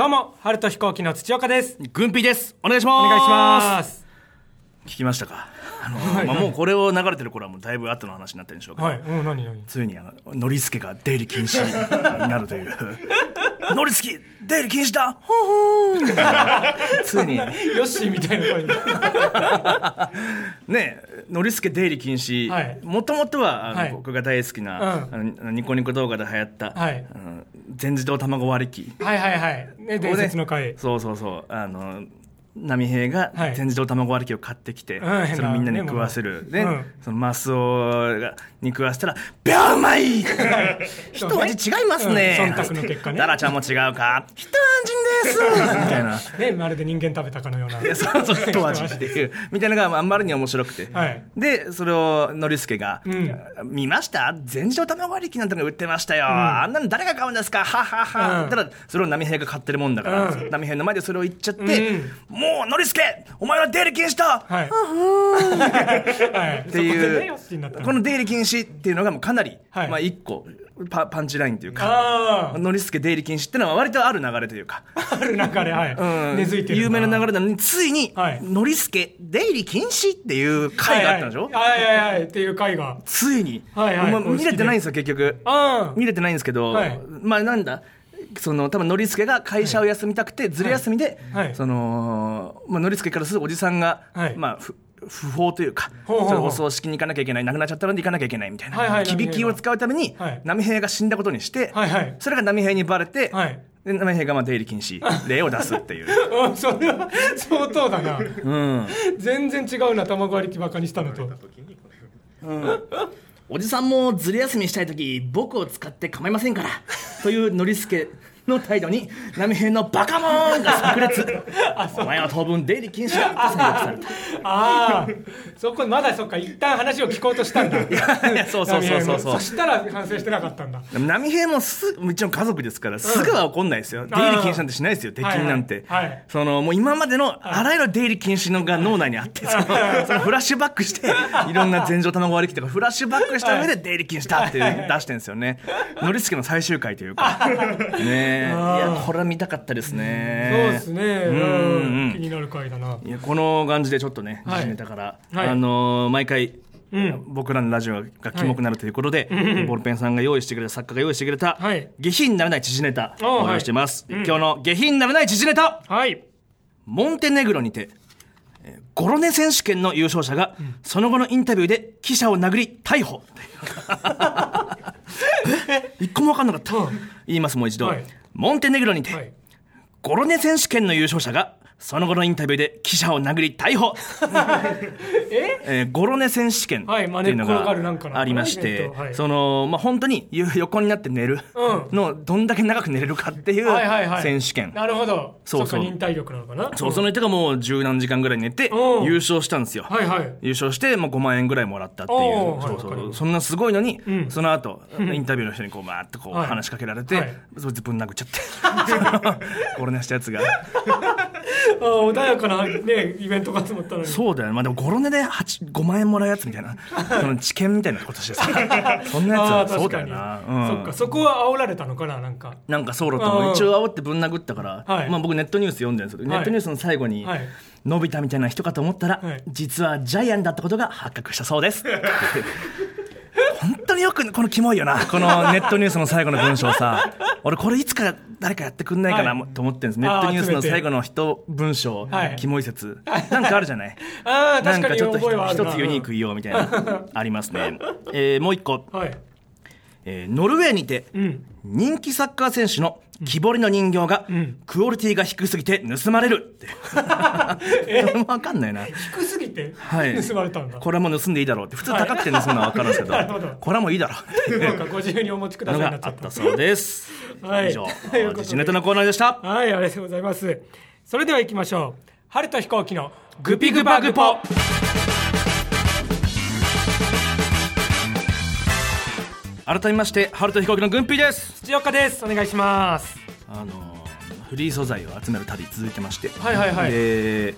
どうも春と飛行機の土岡です。軍備です。お願いします。お願いします。聞きましたか？あの、まあ、もうこれを流れてる頃はもうだいぶ後の話になってるんでしょうか、はい。うん何何？ついにあのノリスケが出入り禁止になるという。ノリスケ出入り禁止だ！ほーほーついに。ヨッシーみたいな声に。ねノリスケ出入り禁止。はい。もともとはあの、はい。僕が大好きな、うん。あのニコニコ動画で流行った、はい。あの全自動卵割り機。はいはいはい。ね伝説の回。そうそうそう。あの波平がはい。全自動卵割り機を買ってきて、うん。それをみんなに食わせる、で、ううん。そのマスオがに食わせたら「ビャ うまい!」一味違いますね、うん。忖度の結果ね。ダラちゃんも違うか？一味です。みたいな。ねまるで人間食べたかのような。でそうそう一味っていうみたいなのがあんまりに面白くて、はいでそれをノリスケが、ん見ました全自動卵割り機なんてのが売ってましたよ、あんなの誰が買うんですかははは、うんただそれを波平が買ってるもんだから、うん波平の前でそれを言っちゃって、うんもうノリスケお前は出入り禁止だ、はい。はい。っていうヨッシーになったこの出入り禁止っていうのがもうかなり、はい。まあ一個パパンチラインというかあノリスケ出入り禁止っていうのは割とある流れというか、あ ある流れはい。うん。根付いてる有名な流れれなのについに、はい。ノリスケ出入り禁止っていう回があったんでしょ、はい。はいはいはい。っていう回が。ついに、はいはい。まあ見れてないんですよ結局。あ見れてないんですけど、はい。まあなんだ？その多分ノリスケが会社を休みたくて、ずる休みで、はい。そのまあ、ノリスケからするおじさんが、はい。まあふ不法というかほうほうほう。ちょっとお葬式に行かなきゃいけない亡くなっちゃったので行かなきゃいけないみたいな、はいはい。響きを使うために、はい。波平が死んだことにして、はいはい。それが波平にバレて、はい。で波平がまあ出入り禁止例を出すっていう、うんそれは 相当だな。うん、全然違うな卵割り機バカにしたのとおじさんもずる休みしたい時僕を使って構いませんから。というノリスケ。の態度に波平のバカモーンが炸裂。お前は当分出入り禁止だと宣告された。ああそこまだそっか一旦話を聞こうとしたんだ。いやそうそうそうそうそう。そしたら反省してなかったんだ。波平もすもちろん家族ですからすぐは怒んないですよ、出入り禁止なんてしないですよ敵なんて、はい。はいはいそのもう今までのあらゆる出入り禁止のが脳内にあってそのそのフラッシュバックして いろんな全情卵割り機とかフラッシュバックした上で出入り禁止だって出してるんですよね。ノリスケの最終回というか。ねえいやこれは見たかったですね。そうですね。うんうん気になる回だな。いやこの感じでちょっとねはい。時事ネタから、はい。あのー毎回うん。僕らのラジオがキモくなるということで、ボールペンさんが用意してくれた作家が用意してくれた、はい。下品にならない時事ネタを用意してます、今日の下品にならない時事ネタはい。モンテネグロにてえーゴロネ選手権の優勝者が、その後のインタビューで記者を殴り逮捕。え一個も分かんなかった、うん。言いますもう一度、はいモンテネグロにて、はい。ゴロネ選手権の優勝者がその後のインタビューで記者を殴り逮捕。え？えーゴロネ選手権ってはいいうのがありましえてはい。そのまあ本当にゆ 横になって寝る。うのどんだけ長く寝れるかっていうはいはいはい。選手権。なるほど。そうそう。忍耐力なのかな。そうその人がもう十何時間ぐらい寝てうん。優勝したんですよ。はいはい。優勝してまあ5万円ぐらいもらったっていう。そうそう。そんなすごいのにうん。その後インタビューの人にこうバーッとこうはい。話しかけられてはい。そいつぶん殴っちゃって。ゴロネしたやつが 穏やかなねイベントが集まったのに。そうだよ、まあ、でもゴロネで8 5万円もらうやつみたいな。その知見みたいなことしてさ。そんなやつあはそうだよな、うん。そっか。そこは煽られたのかななんか。なんかそうだと思う。うん。一応煽ってぶん殴ったから、はい。まあ、僕ネットニュース読んでるんですけど、はい。ネットニュースの最後に、はい。のび太みたいな人かと思ったら、はい。実はジャイアンだったことが発覚したそうです。本当によくこのキモいよな。このネットニュースの最後の文章さ。俺これいつか誰かやってくんないかなはい。と思ってるんです、ネットニュースの最後の一文章、はい。キモい説。なんかあるじゃない？あなんかちょっと一つユニーク言おうみたいな ありますね、えーもう一個、はい。えーノルウェーにてうん。人気サッカー選手の木彫りの人形がん。クオリティが低すぎて盗まれる。って分かんないな。低すぎて？はい。盗まれたんだ。これはもう盗んでいいだろうって普通高くて盗むのは分かるんですけど, これはもういいだろうって。ご自由にお持ちくだのさいになったがあったそうです、はい。以上。自信ネタのコーナーでした。はいありがとうございます。それでは行きましょう。春と飛行機のグピグパグポ改めまして春と飛行機の軍備です。土岡です。お願いします。あのフリー素材を集める旅続いてまして。はいはいはい。で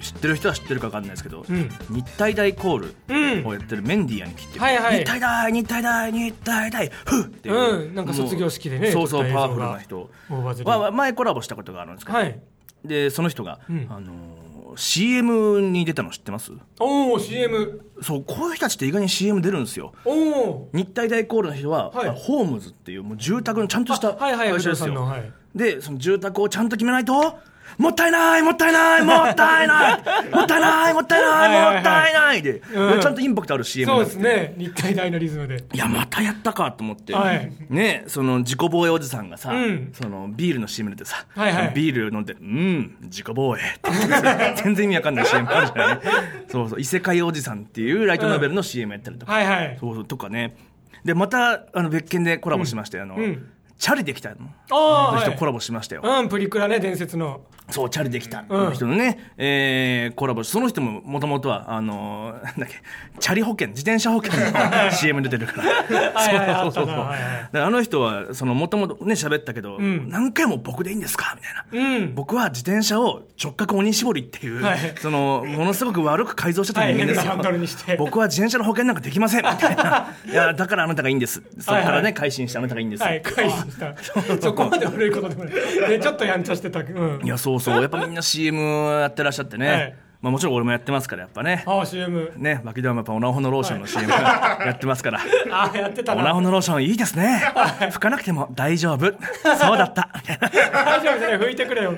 知ってる人は知ってるか分かんないですけど、うん。日体大コールうん。をやってるメンディアに来て、はいはい。日体大日体大日体大ふっっていう、うん。なんか卒業式でねそうそうパワフルな人。大バズり。は前コラボしたことがあるんですけど、はい。でその人が、うん。あのー CM に出たの知ってます？おお CM そうこういう人たちって意外に CM 出るんですよ。おお日体大コールの人は、はい。ホームズっていうもう住宅のちゃんとしたはいはい不動会社ですよ、産のはい。でその住宅をちゃんと決めないともったいないもったいないもったいないもったいないもったいはいはいはいない。もったいないで、うん。ちゃんとインパクトある CM そうですね。日体大のリズムで。いやまたやったかと思って、はい。ねその自己防衛おじさんがさ、うん。そのビールの CM 出てさ、はいはい。ビール飲んで「うん自己防衛」って。全然意味わかんない CM あるじゃない？そうそう異世界おじさんっていうライトノベルの CM やったりとか、はいはい。そうそうとかね。でまたあの別件でコラボしましたよ、あのうん。チャリできたの。ああ人コラボしましたよ、うんプリクラね伝説のそう、チャリできた、うん。人のね、えーコラボしその人ももともとは、あのーなんだっけ、チャリ保険、自転車保険の CM に出てるから。そうそうそうそう。あの人は、その、もともとね、喋ったけど、ん。何回も僕でいいんですか？みたいな。うん。僕は自転車を直角鬼絞りっていう、はい。その、ものすごく悪く改造してた人間ですよ。はい僕は自転車の保険なんかできません。みたいな。いや、だからあなたがいいんです。そこからね、改心してあなたがいいんです。はい回避した。そこまで悪いことでもない。でちょっとやんちゃしてたうん。いや、そうそう。やっぱみんな CM やってらっしゃってね。はいまあもちろん俺もやってますから、やっぱね。ああ CM ね、バキドームやっぱオナホのローションの CM やってますから。ああやってたオナなホのローションいいですね。拭かなくても大丈夫。そうだった。大丈夫拭いてくれよ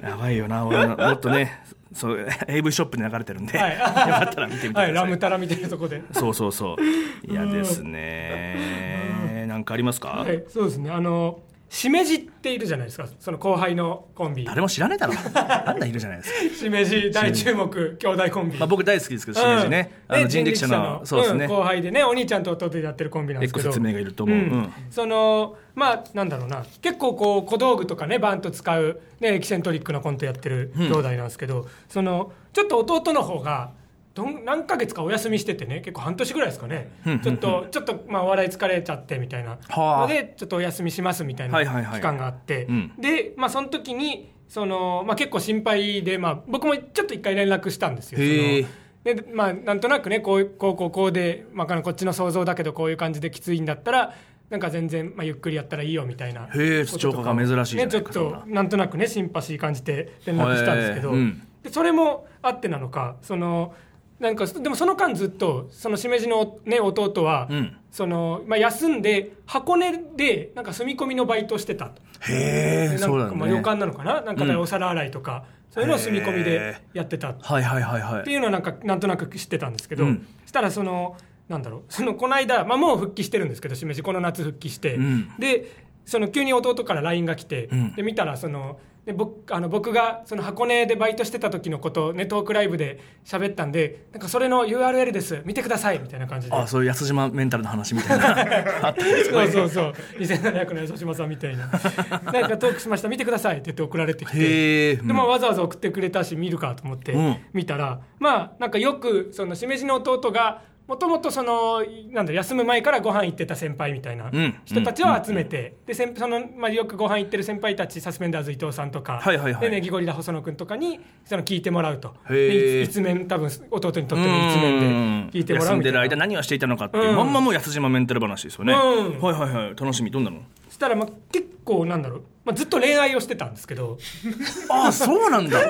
やばいよな、俺のもっとね、そう AV ショップに流れてるんで、はいよかったら見てみてくださ。はいいラムタラみたいなとこでそうそうそう。いやですね。なんかありますか、はいそうですねあのしめじっているじゃないですかその後輩のコンビ誰も知らねえだろ。あんなんいるじゃないですか。しめじ大注目兄弟コンビまあ僕大好きですけど、しめじね。あの人力車の、そうですね。ん後輩でねお兄ちゃんと弟でやってるコンビなんですけど X 名がいると思う。うんそのまあなんだろうな結構こう小道具とかねバンと使う、ね、エキセントリックなコントやってる兄弟なんですけど、そのちょっと弟の方がどん何ヶ月かお休みしててね結構半年ぐらいですかね。うんちょっとちょっとまあお笑い疲れちゃってみたいな。はあ。のでちょっとお休みしますみたいなはいはいはい。期間があって、うん。でまあその時にその、まあ、結構心配で、まあ、僕もちょっと一回連絡したんですよ。でまあ、なんとなくねこうこうこうこうで、まあ、こっちの想像だけどこういう感じできついんだったらなんか全然、まあ、ゆっくりやったらいいよみたいなへえ視聴者が珍しいね、ちょっとなんとなくねシンパシー感じて連絡したんですけど、うん。でそれもあってなのかそのなんかでもその間ずっとそのしめじの、ね、弟は、うん。そのまあ、休んで箱根でなんか住み込みのバイトしてたと。へえ、でなんそうだね。かまあ旅館なのかな？なんかお皿洗いとか、そういうのを住み込みでやってたっはいはいはいはい。ていうのはなんかなんとなく知ってたんですけど、うん。したらそのなんだろうそのこの間、まあ、もう復帰してるんですけどしめじ。この夏復帰して、うん。でその急に弟から LINE が来て、うん。で見たらそので僕あの僕がその箱根でバイトしてた時のことをねトークライブで喋ったんでなんかそれの URL です。見てください。みたいな感じで。あ、そういう安島メンタルの話みたいな。そうそうそう。2700の吉島さんみたいな。なんかトークしました。見てください。って言って送られてきて。でまあ、わざわざ送ってくれたし見るかと思ってうん。見たら、まあなんかよくそのしめじの弟がもともとそのなんだ休む前からご飯行ってた先輩みたいなうん。人たちを集めて、で先その、まあ、よくご飯行ってる先輩たちサスペンダーズ伊藤さんとか、はいはいはい。でネギゴリラ細野君とかにその聞いてもらうと。一面多分弟にとっての一面で聞いてもらうみたいな。休んでる間何をしていたのかっていう、うん。まんまもう安島メンタル話ですよね、うん。はいはいはい。楽しみ。どんなの？そしたらまあ結構なんだろう、まあ、ずっと恋愛をしてたんですけど。ああそうなんだ。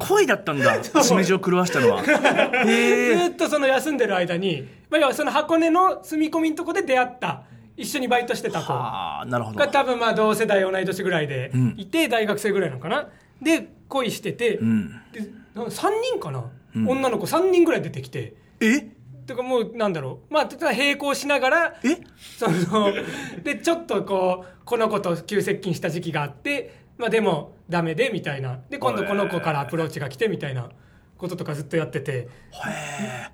恋だったんだ。しめじを狂わしたのは。ずっとその休んでる間に、まあ、要はその箱根の住み込みのとこで出会った。一緒にバイトしてた子。ああなるほど。が多分まあ同世代同い年ぐらいでん。いて、大学生ぐらいなのかな。で恋してて、うん。でな3人かな、女の子3人ぐらい出てきて。え？てかもうなんだろう。まあただ並行しながらえ？そのでちょっとこうこの子と急接近した時期があって、まあ、でもダメでみたいな。で今度この子からアプローチが来てみたいなこととかずっとやってて。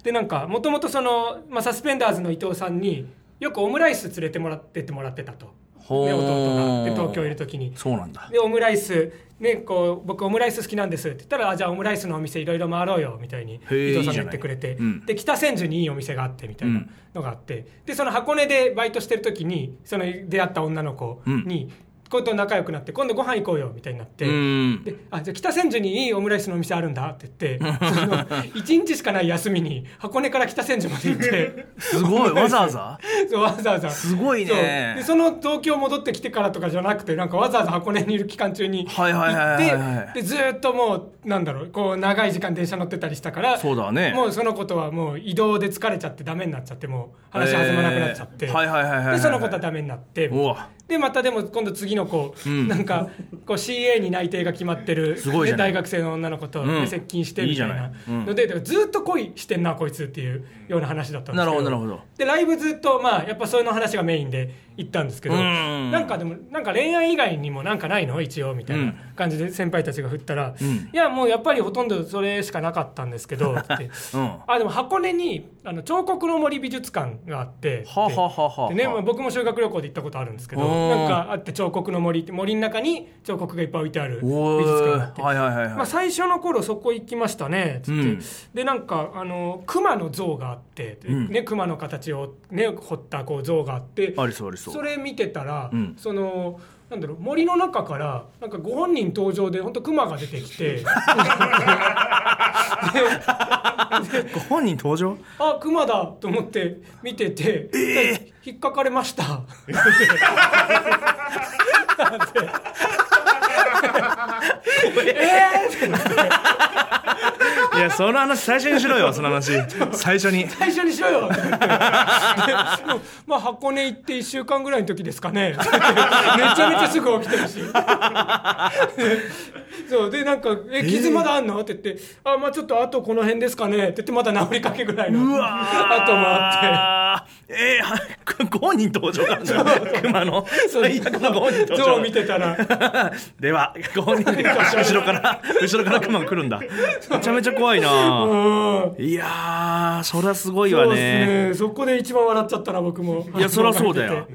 でなんかもともとその、まあ、サスペンダーズの伊藤さんによくオムライス連れてもらってってもらってたと、弟が。で東京いる時に。そうなんだ。でオムライス、ね、こう僕オムライス好きなんですって言ったらあじゃあオムライスのお店いろいろ回ろうよみたいに。ー伊藤さんが言ってくれて、うん。で北千住にいいお店があってみたいなのがあって、でその箱根でバイトしてる時にその出会った女の子に、こと仲良くなって今度ご飯行こうよみたいになって、うん。であじゃあ北千住にいいオムライスのお店あるんだって言って その1日しかない休みに箱根から北千住まで行って。すごい。わざわざ？そうわざわざ。すごいね。でその東京戻ってきてからとかじゃなくてなんかわざわざ箱根にいる期間中に行ってでずーっともうなんだろうこう長い時間電車乗ってたりしたからそうだね。もうそのことはもう移動で疲れちゃってダメになっちゃってもう話弾まなくなっちゃって、えーはいはいはい。でそのことはダメになって。うわでまたでも今度次の子、ん。なんかこう CA に内定が決まってる、ね大学生の女の子と、接近してみたいな。のでだからずっと恋してんなこいつっていうような話だったんですけど。なるほどなるほど。でライブずっとまあやっぱそういうの話がメインで行ったんですけどうん。なんかでもなんか恋愛以外にもなんかないの？一応みたいな感じで先輩たちが振ったら、ん。いやもうやっぱりほとんどそれしかなかったんですけど って。うん。あでも箱根にあの彫刻の森美術館があってはあはあはあはね、まあ、僕も修学旅行で行ったことあるんですけどなんかあって彫刻の森って森の中に彫刻がいっぱい置いてある美お術館があって。ーはいはいはいはい、まあ、最初の頃そこ行きましたねつって、うん。でなんかあの熊の像があって、ん。ね、熊の形を、ね、彫ったこう像があってありそうありそれ見てたら、うん。そのなんだろう森の中からなんかご本人登場で本当熊が出てきて。ご本人登場？あ熊だと思って見てて、引っかかれました。いやその話最初にしろよ その話。最初に。最初にしろよ。まあ箱根行って1週間ぐらいの時ですかね。めちゃめちゃすぐ起きてるしそう。でなんか「え傷まだあんの?」って言って「あまあちょっとあとこの辺ですかね」って言ってまた治りかけぐらいのうわ後もああって。えー、はご本人登場なんだ熊の最悪のご本人登場。見てたら。ではご本人で後ろから後ろから熊が来るんだ。めちゃめちゃ怖いな。うん。いやーそりゃすごいわね。ね。そこで一番笑っちゃったな僕も。いやそりゃそうだよ。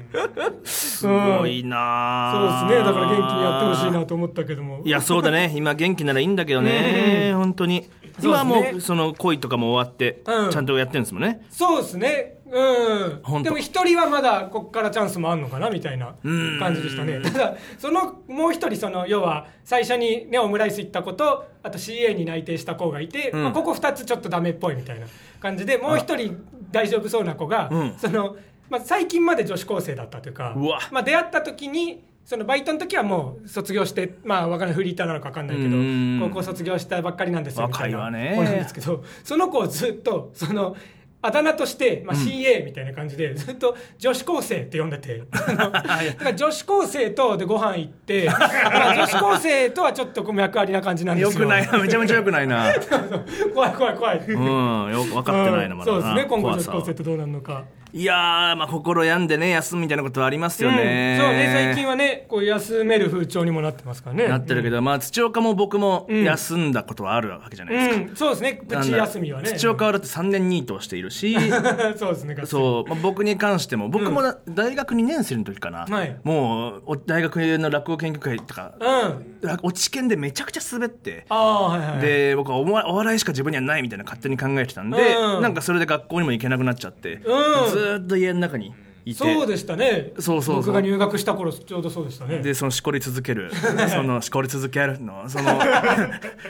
すすごいなそうですね。だから元気にやってほしいなと思ったけども。いやそうだね今元気ならいいんだけどね本当に。今はもそうその恋とかも終わってうん。ちゃんとやってるんですもんね。そうですね。うん。でも一人はまだこっからチャンスもあんのかなみたいな感じでしたね。ただそのもう一人その要は最初にねオムライス行った子とあと CA に内定した子がいて、ん。まあ、ここ2つちょっとダメっぽいみたいな感じでもう一人大丈夫そうな子が、うん。そのまあ、最近まで女子高生だったというかまあ、出会った時にそのバイトの時はもう卒業してまあわかんないフリーターなのか分かんないけどうん。高校卒業したばっかりなんですよみたいな。なんですけどその子をずっとそのあだ名として、まあ、CA みたいな感じで、ずっと女子高生って呼んでて だから女子高生とでご飯行って、まあ、女子高生とはちょっと脈ありな感じなんですよ。よくないな。めちゃめちゃよくないな。怖い怖い怖い、うん。よく分かってないなまだな。そうですね。今後女子高生とどうなるのかいやーまあ心病んでね休むみたいなことはありますよね、うん、そうね最近はねこう休める風潮にもなってますからね。なってるけど、まあ土岡も僕も休んだことはあるわけじゃないですか、うん、そうですね。プチ休みはね。土岡はだって3年ニートをしているし。そうですねうそう、まあ、僕に関しても僕もだ大学2年生の時かな、はい。もうお大学の落語研究会とかうん。落落ち研でめちゃくちゃ滑って。ああはいはいで僕はおわお笑いしか自分にはないみたいな勝手に考えてたんで、うん。なんかそれで学校にも行けなくなっちゃって、うんずっと家の中に。いて。そうでしたね。そうそう僕が入学した頃ちょうどそうでしたね。でそのしこり続ける。そのしこり続けるの。その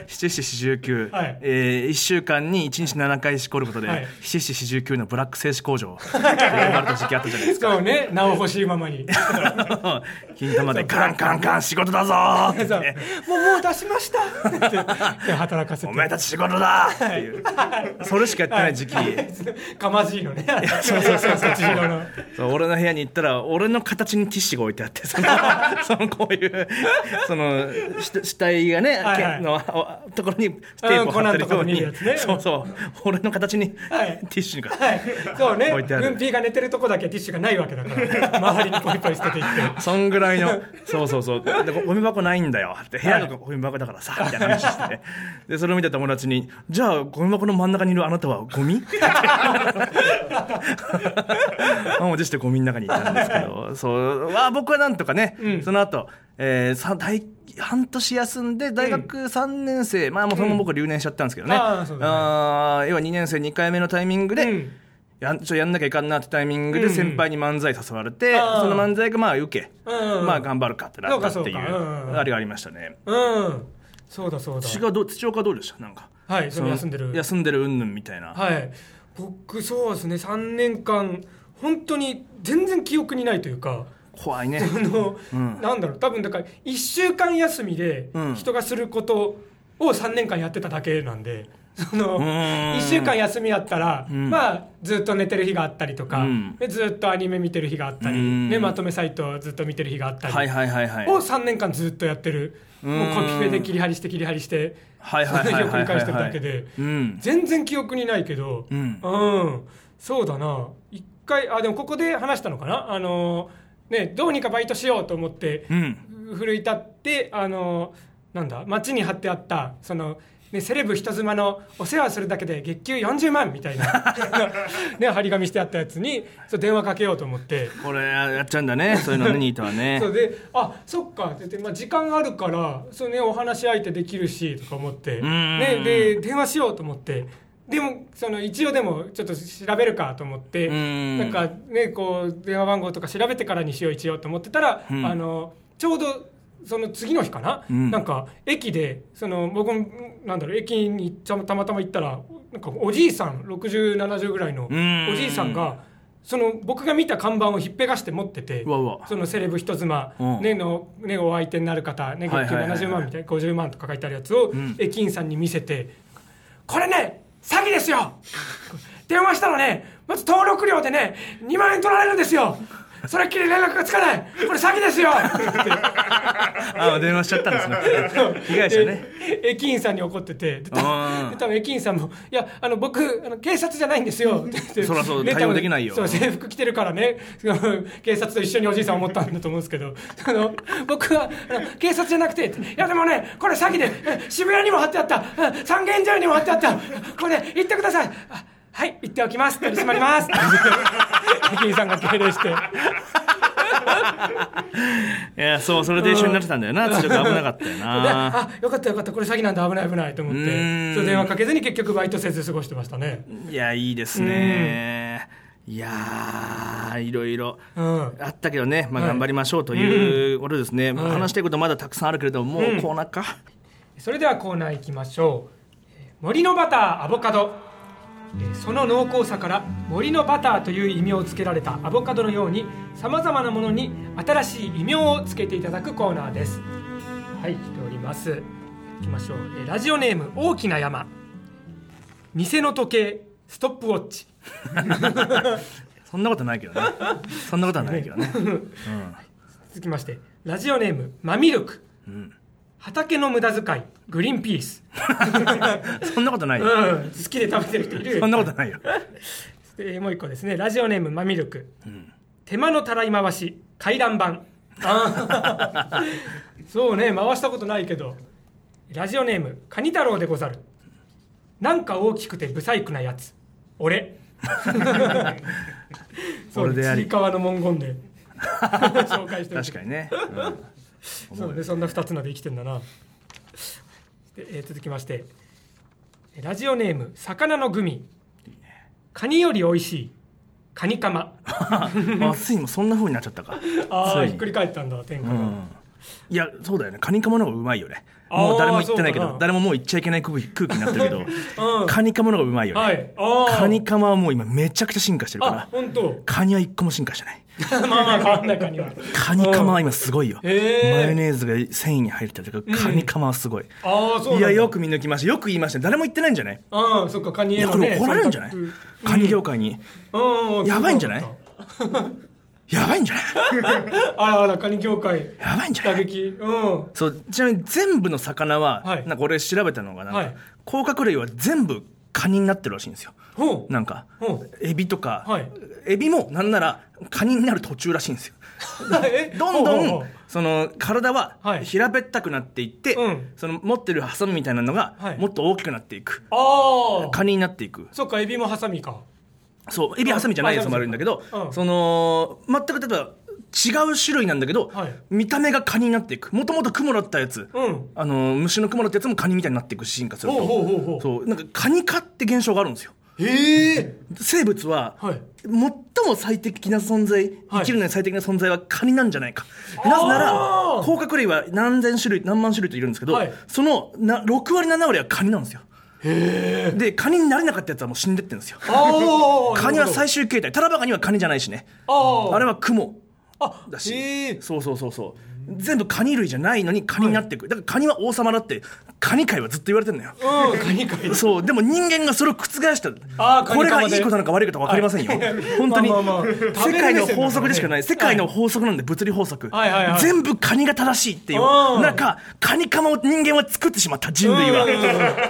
七七四十九。はい。え1週間に1日7回しこることで、はい。七七四十九のブラック製紙工場。って呼ばれた時期あったじゃないですか。そうね名を欲しいままに。金玉でカンカンカン仕事だぞ。ーって。もうもう出しました。って働かせて。お前たち仕事だ。っていう。それしかやってない時期、かまじいのね。そうそうそうそう俺の部屋に行ったら俺の形にティッシュが置いてあってその そのこういうそのし死体がね、はいはい。けのおところにテープを貼ってるようそうそう。俺の形にテはい。ィッシュが、はい。そうね。置いてある。軍ピーが寝てるとこだけティッシュがないわけだから 周りにポイポイ捨てていって。そんぐらいの そうそうそう。でゴミ箱ないんだよ。って部屋がゴミ箱だからさみたいな話して。でそれを見た友達に「じゃあゴミ箱の真ん中にいるあなたはゴミ?」満を持してゴミの中にいたんですけど そうは僕はなんとかね、その後、えーさ大半年休んで大学3年生、まあもうそのまま僕留年しちゃったんですけどね、うだね。あー要は2年生2回目のタイミングで、うん。やんちょやんなきゃいかんなってタイミングでうん。先輩に漫才誘われて、あー。その漫才がまあ受け、うん。まあ頑張るかってなったっていうあれがありましたね。うん。そうだそうだ。土がどう土岡どうでした？なんか。はいその休んでる。休んでるうんぬんみたいな、はい。僕そうですね。3年間本当に全然記憶にないというか怖いね。あの、うん。なんだろう多分だから1週間休みでうん。人がすることを3年間やってただけなんでそのうーん。1週間休みやったら、ん。まあずっと寝てる日があったりとか、うん。でずっとアニメ見てる日があったり、うん。ね、まとめサイトをずっと見てる日があったり、はいはいはいはい。を3年間ずっとやってる。うん。もうコピペで切り張りして切り張りしてはいはい繰り返してるだけでうん。全然記憶にないけど、うん。うん、そうだな。一回あでもここで話したのかな？あのねどうにかバイトしようと思ってうん。奮い立ってあのなんだ街に貼ってあったその、ね、セレブ人妻のお世話するだけで月給40万みたいな、ね、張り紙してあったやつにそう電話かけようと思って。これやっちゃうんだねそういうのねニートはね。そうであそっかって言って、まあ、時間あるからそう、ね、お話し相手できるしとか思って、ん。ね、で電話しようと思ってでもその一応でもちょっと調べるかと思ってうん。なんかねこう電話番号とか調べてからにしよう一応と思ってたら、うん。あのちょうどその次の日かな、うん。なんか駅でその僕もなんだろう駅にたたまたま行ったらなんかおじいさん6070ぐらいのうん。おじいさんがその僕が見た看板をひっぺがして持っててそのセレブ人妻、うん。ねのね、お相手になる方、ね、月給はいはいはい。はい70万みたいな50万とか書いてあるやつをん。駅員さんに見せて「これね詐欺ですよ。電話したらねまず登録料でね2万円取られるんですよ。それっきり連絡がつかない。これ詐欺ですよ! 」あ電話しちゃったんですね。被害者ね。で駅員さんに怒ってて。で多分駅員さんも「いやあの僕あの警察じゃないんですよ」って言ってそらそうね対応できないよ。そう制服着てるからね。警察と一緒におじいさん思ったんだと思うんですけど。あの僕はあの警察じゃなくて「いやでもねこれ詐欺でえ渋谷にも貼ってあった。うん三軒茶屋にも貼ってあった。これ行ってください」あはい行っておきます。取り締まります」駅員さんが敬礼して。いやそうそれで一緒になってたんだよな。ちょっと危なかったよ でなあよかったよかった。これ詐欺なんだ危ない危ないと思って。そう電話かけずに結局バイトせず過ごしてましたね。いやいいですね。いやーいろいろうん。あったけどね、まあ、はい。頑張りましょうということですね、はい話したいことまだたくさんあるけれども、もうコーナーか、それではコーナー行きましょう。えー森のバターアボカド。えーその濃厚さから森のバターという異名をつけられたアボカドのようにさまざまなものに新しい異名をつけていただくコーナーです。はい来ております。行きましょう。えーラジオネーム大きな山。偽の時計ストップウォッチ。そんなことないけどね。そんなことはないけどね、続きましてラジオネームマミルク。うん畑の無駄遣いグリーンピース、そんなことないよ、うん、好きで食べてる人いる。そんなことないよ、でもう一個ですね。ラジオネームマミルク、手間のたらい回し回覧板。そうね回したことないけど。ラジオネームカニ太郎でござる。なんか大きくてブサイクなやつ。俺。そう俺でいかわの文言で。紹介してる確かにね、そうねそんな2つので生きてんだな。で、えー続きまして。ラジオネーム魚のグミ。カニより美味しい。カニカマ。うん、あついにもそんな風になっちゃったか。ああひっくり返ったんだ天下が、うん。いやそうだよね。カニカマの方がうまいよねもう誰も言ってないけど誰ももう言っちゃいけない空気空気になってるけど、うん。カニカマの方がうまいよね、はい。カニカマはもう今めちゃくちゃ進化してるかあらカニは一個も進化してない。まあまあ変わんないカニは。カニカマは今すごいよ、マヨネーズが繊維に入ってるとかカニカマはすごい、ああそういやよく見抜きました。よく言いました。誰も言ってないんじゃない？ああそっかカニねいやこれ怒られるんじゃない？カニ業界に、うんうんやばいんじゃない？やばいんじゃない？あらあらカニ業界やばいんじゃない？打撃。うん。そうちなみに全部の魚は、はい。なんか俺調べたのがなんか、はい。甲殻類は全部カニになってるらしいんですよ。ほう。なんかほう。エビとか、はい。エビもなんならカニになる途中らしいんですよ。え？どんどんその体ははい。平べったくなっていって、うん。その持ってるハサミみたいなのがはい。もっと大きくなっていく、ああカニになっていく。そっかエビもハサミかそうエビハサミじゃないやつもあるんだけど、うん。その全く例えば違う種類なんだけど、はい。見た目がカニになっていく。もともとクモだったやつ、うん。あの虫のクモだったやつもカニみたいになっていく進化すると。ほうほうほうほう。そう。なんかカニ化って現象があるんですよ。へえ。生物は、はい。最も最適な存在、はい。生きるのに最適な存在はカニなんじゃないか。なぜなら甲殻類は何千種類、何万種類といるんですけど、はい。そのな6割、7割はカニなんですよ。で、カニになれなかったやつはもう死んでってるんですよ。カニは最終形態。タラバガニはカニじゃないしね。ああれはクモあだし。そうそうそうそう。全部カニ類じゃないのにカニになっていく。だからカニは王様だって、カニ界はずっと言われてるのよ。うんカニカニそう、でも人間がそれを覆した。あこれがいいことなのか悪いことか分かりませんよ。本当に。まあまあまあ世界の法則でしかない。世界の法則なんで、物理法則はいはいはい。全部カニが正しいっていうう。んなんか、カニカマを人間は作ってしまった、人類は。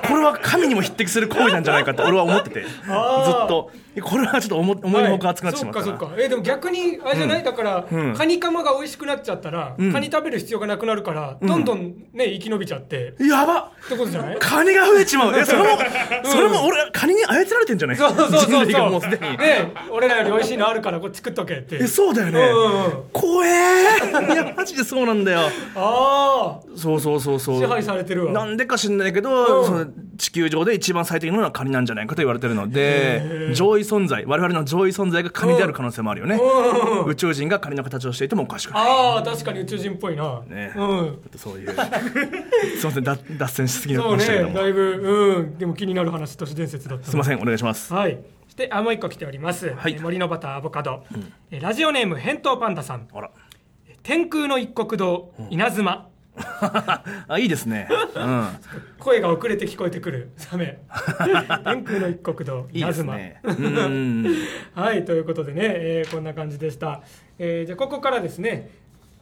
これは神にも匹敵する行為なんじゃないかって俺は思ってて。ずっと。これはちょっと思思いのほか熱くなってしまったな。はいそっかそっか。えでも逆にあれじゃない、だから、カニカマが美味しくなっちゃったら、カニ食べる必要がなくなるから、どんどんね生き延びちゃって、やばっ。てことじゃない？カニが増えちまう。それも、それも俺、操られてんじゃない？そうそうそう人そう類がもうすでに。ね俺らより美味しいのあるからこれ作っとけってえ、そうだよね。うんうん怖えー。いや、マジでそうなんだよ。あそうそうそうそう。あ支配されてるわなんでか知んないけど、うんその地球上で一番最適なのはカニなんじゃないかと言われてるので、上位存在、我々の上位存在がカニである可能性もあるよね。宇宙人がカニの形をしていてもおかしくない。ああ確かに宇宙人っぽいな、ねうんそういう。すいません、だ脱線しすぎそうましたけども。ねだいぶうんでも気になる話都市伝説だったすいません、お願いします。はいそしてあもう一個来ております、はいえ森のバターアボカド、えラジオネーム返答パンダさんあら。天空の一国堂稲妻、あ、いいですね。うん。声が遅れて聞こえてくるサメ 天空の一国堂稲妻ね。うん。はいということでね、えーこんな感じでした、えーじゃあここからですね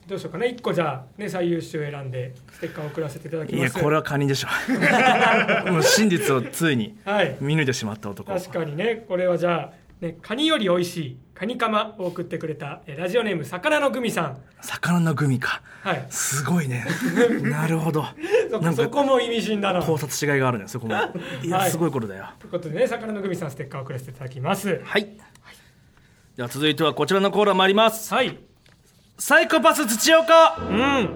どうしようかな1個じゃあ、ね、最優秀選んでステッカーを送らせていただきいや、ますこれはカニでしょ。もう真実をついにはい見抜いてしまった男。確かにねこれはじゃあ、ね、カニより美味しいカニカマを送ってくれたえーラジオネーム魚のグミさん魚のグミか。はいすごいね。なるほど。そなんかそこも意味深だな考察違いがあるね、そこも。いや、はいすごいことだよ。ということでね魚のグミさんステッカーを送らせていただきますはい。では続いてはこちらのコーナー参ります。はいサイコパス土岡うん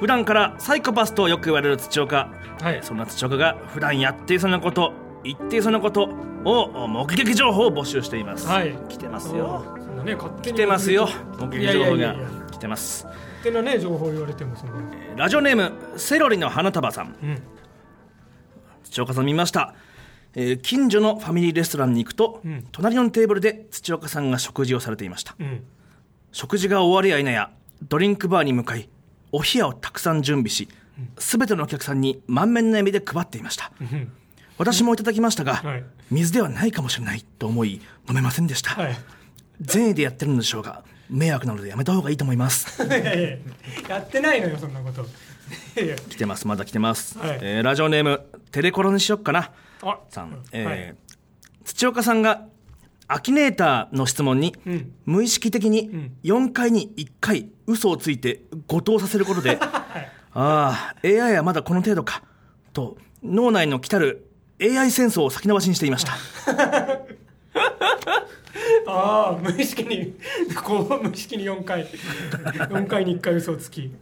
普段からサイコパスとよく言われる土岡。はいそんな土岡が普段やっていそうなこと、言っていそうなことを目撃情報を募集しています。はい来てますよ。そんなね勝手に来てますよ。目撃情報が来てます。勝手なね情報言われてもそんなラジオネームセロリの花束さん。うん土岡さん見ました、えー近所のファミリーレストランに行くと、ん隣のテーブルで土岡さんが食事をされていましたうん食事が終わりや否やドリンクバーに向かいお冷やをたくさん準備し全てのお客さんに満面の笑みで配っていました。うん私もいただきましたが、はい。水ではないかもしれないと思い飲めませんでした、はい。善意でやってるのでしょうが迷惑なのでやめた方がいいと思います。いやいやいややってないのよそんなこと。来てますまだ来てます、はい。えーラジオネームテレコロにしよっかな。あさん、えーはい。土岡さんがアキネーターの質問に、うん。無意識的にん。4回に1回嘘をついて誤答させることで、ああ AI はまだこの程度かと脳内の来たる AI 戦争を先延ばしにしていました。ああ無意識にこう無意識に4回4回に1回嘘をつき。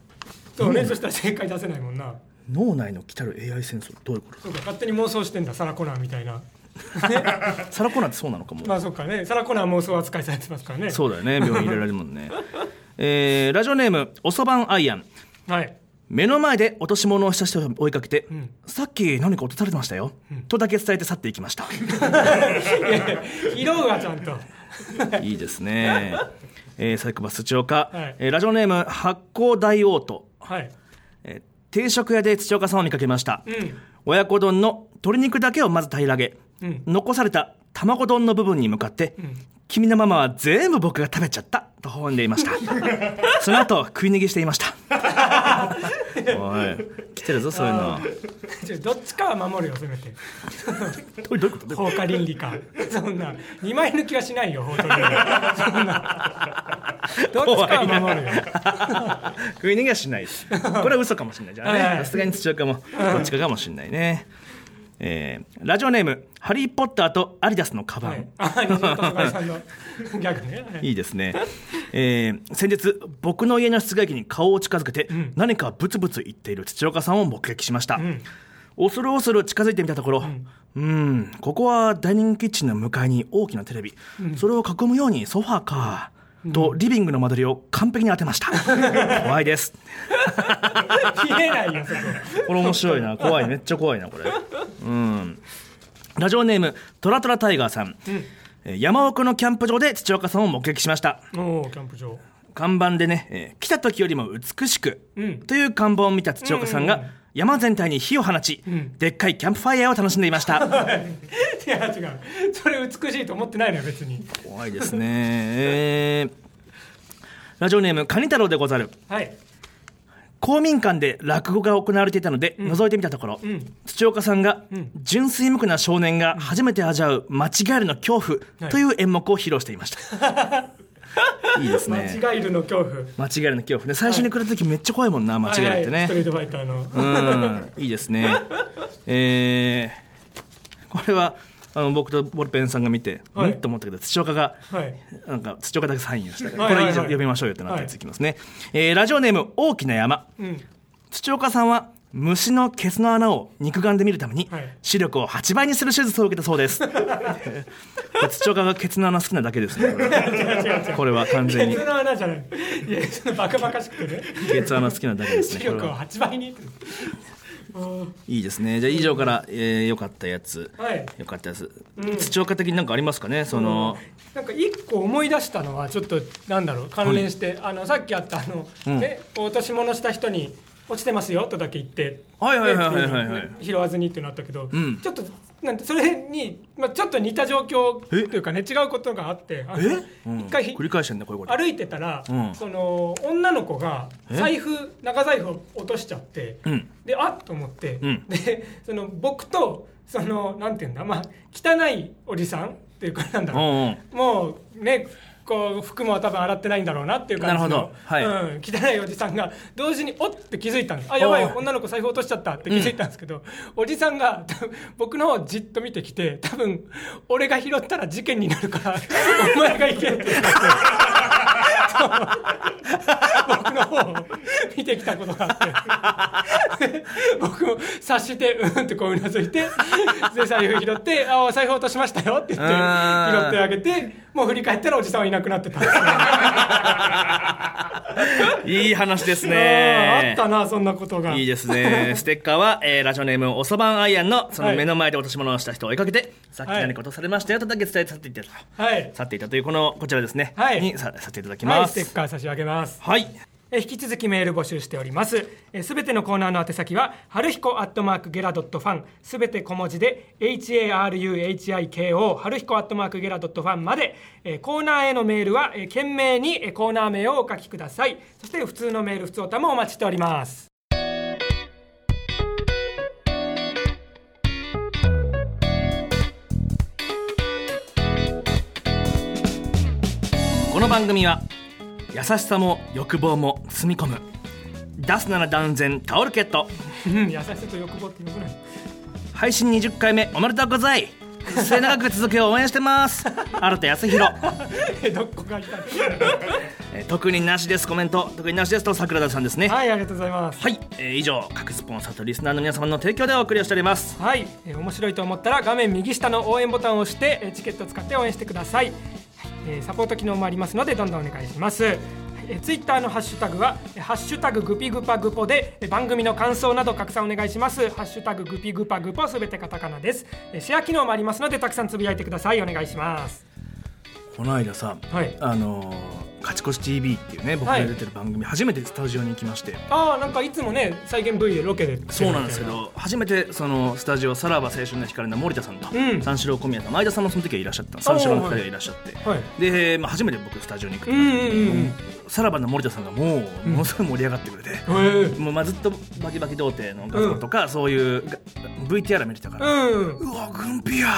そうね、そしたら正解出せないもんな。脳内の来たる AI 戦争どういうことそうか勝手に妄想してんだサラコナーみたいな サラコナーってそうなのかも、まあそっかね。サラコナー妄想扱いされてますからね。そうだよね。病院入れられるもんね。えーラジオネームおそばんアイアン。はい。目の前で落とし物をした人を追いかけて、ん。さっき何か落とされてましたよ、とだけ伝えて去っていきました。拾うわちゃんと。いいですね、えー、サイコパス土岡、はい。えーラジオネーム発酵大王と、はい。えー定食屋で土岡さんを見かけました、うん。親子丼の鶏肉だけをまず平らげ、うん残された卵丼の部分に向かって、君のママは全部僕が食べちゃったと微笑んでいました。その後食い逃げしていました。おい。来てるぞそういうの。どっちかは守るよせめて。どういうこと？放火倫理か。そんな。二枚抜きはしないよ法と倫理。そんな。どっちかは守るよ。食い逃げはしない。ですこれは嘘かもしれない。じゃあさすがに土岡も。どっちかかもしれないねえーラジオネーム「ハリー・ポッターとアリダスのカバン」はい。い。いいですね、えー先日僕の家の室外機に顔を近づけて、何かブツブツ言っている土岡さんを目撃しました、ん。恐る恐る近づいてみたところうん。ここはダイニングキッチンの向かいに大きなテレビ、それを囲むようにソファーか、とリビングの間取りを完璧に当てました。怖いです。見えないよそこ。これ面白いな。怖い。めっちゃ怖いなこれ。うん。ラジオネームトラトラタイガーさん、えー山奥のキャンプ場で土岡さんを目撃しました。おおキャンプ場。看板でね、えー来た時よりも美しく、うん。という看板を見た土岡さんが、山全体に火を放ち、でっかいキャンプファイヤーを楽しんでいました。いや違う。それ美しいと思ってないのよ別に。怖いですね、えーラジオネームカニ太郎でござる。はい。公民館で落語が行われていたので、覗いてみたところ、土岡さんが、純粋無垢な少年が初めて味わう間違えるの恐怖という演目を披露していました、い、いですね。間違いるの恐怖。間違えるの恐怖ね。最初に来る時めっちゃ怖いもんな間違えるってね、はい。はいストリートファイターの。うん。いいですね。えーこれはあの僕とボールペンさんが見て、はい。うん？と思ったけど土岡がはい。なんか土岡だけサインをしたから、はい。はいはいこれ以上呼びましょうよってなったやついきますね、えーラジオネーム大きな山。うん。土岡さんは虫のケツの穴を肉眼で見るためにはい。視力を8倍にする手術を受けたそうです。がケツの穴好きなだけですね。これは完全に。ケツの穴じゃない。いやそのバカバカしくてね。ケツ穴好きなだけです視ね。これ力をは8倍に。うんいいですね。じゃあ以上から良、えー良かったやつ。はい。良かったやつ、土岡的になんかありますかね？その、なんか一個思い出したのはちょっとなんだろう。関連して、あのさっきあったあの、うん。ね落とし物した人に落ちてますよとだけ言ってはいはいはいはい拾わずにってなったけど、ん。ちょっとなんてそれに、まあ、ちょっと似た状況とえいうかね違うことがあってあのえ、うん。一回繰り返してんねこういうこと。歩いてたら、うん。その女の子がえ？財布長財布を落としちゃって、うん。であっと思って、うん。でその僕とそのなんていうんだまあ汚いおじさんっていうかなんだろう、うんうん。もうねこう服も多分洗ってないんだろうなっていう感じのはい。うん、汚いおじさんが同時におっって気づいたんですあやばい女の子財布落としちゃったって気づいたんですけど、おじさんが 僕の方をじっと見てきて多分俺が拾ったら事件になるからお前が行けって言って僕の方を見てきたことがあって。で 僕も察してうんってこううなずいて で財布拾って「あ財布落としましたよ」って言ってうん。拾ってあげてもう振り返ったらおじさんはいなくなってたんですよ いい話ですあねったなそんなことが。いいですね。ステッカーは、えーラジオネームおそばんアイアンのそのはい。目の前で落とし物をした人を追いかけて、さっき何か落とされましたよとだけ伝えて去っていった。と、はい。去っていたというこのこちらですね、はい。にささせていただきはいステますッカー差し上げます。はいえ引き続きメール募集しております。すべてのコーナーの宛先は春彦アットマークゲラドットファン。すべて小文字で HARUHIKO 春彦アットマークゲラドットファンまで。えコーナーへのメールはえ懸命にえコーナー名をお書きください。そして普通のメール普通おたもお待ちしております。この番組は優しさも欲望も包み込む。出すなら断然タオルケット。う ん優しさと欲望ってよくない。配信20回目おめでとうござい。末永く続けを応援してます。新田康弘。えどこがい。た特になしですコメント。特になしですと桜田さんですね。はいありがとうございます。はい、えー以上各スポンサーとリスナーの皆様の提供でお送りをしております。はい、えー面白いと思ったら画面右下の応援ボタンを押して、えーチケットを使って応援してくださいえーサポート機能もありますのでどんどんお願いします。えツイッターのハッシュタグは「えーハッシュタググピグパグポで」えー番組の感想など拡散お願いします「ハッシュタググピグパグポ」すべてカタカナです。えシェア機能もありますのでたくさんつぶやいてください。お願いします。この間さ、はい。あのー勝ち越し TV っていうね僕が出てる番組、初めてスタジオに行きまして。ああなんかいつもね再現 V でロケで。そうなんですけど初めてそのスタジオさらば青春の光の森田さんと、うん。三四郎小宮さん前田さんもその時はいらっしゃった。三四郎の二人がいらっしゃって、はい。で、まあ、初めて僕スタジオに行くって。うんうんうんうんさらばの森田さんがもうものすごい盛り上がってくれて、へー。もうまあずっとバキバキ童貞の画像とか、そういうが VTR 見てたから、うん。うわ軍備や。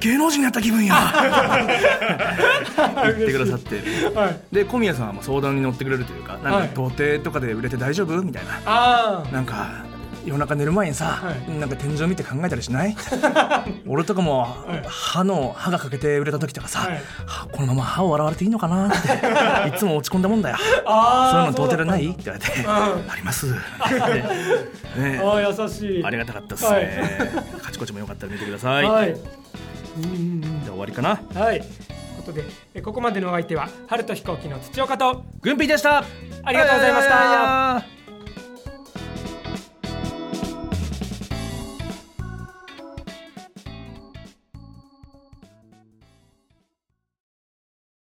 芸能人になった気分や。言ってくださって。はい。で小宮さんは相談に乗ってくれるというかなんはい。か童貞とかで売れて大丈夫？みたいな。あなんか夜中寝る前にさ、はい。なんか天井見て考えたりしない？俺とかも、い。歯の歯が欠けて売れた時とかさ、はい。はこのまま歯を洗われていいのかな？って いつも落ち込んだもんだよ。あそういうのどうてるるない？って言われて「んあります」ね。ああ優しい。ありがたかったですね、カチコチもよかったら見てください、はい。うんじゃあ終わりかな。はい。ということでえここまでのお相手は春と飛行機の土岡と軍ピーでした。ありがとうございました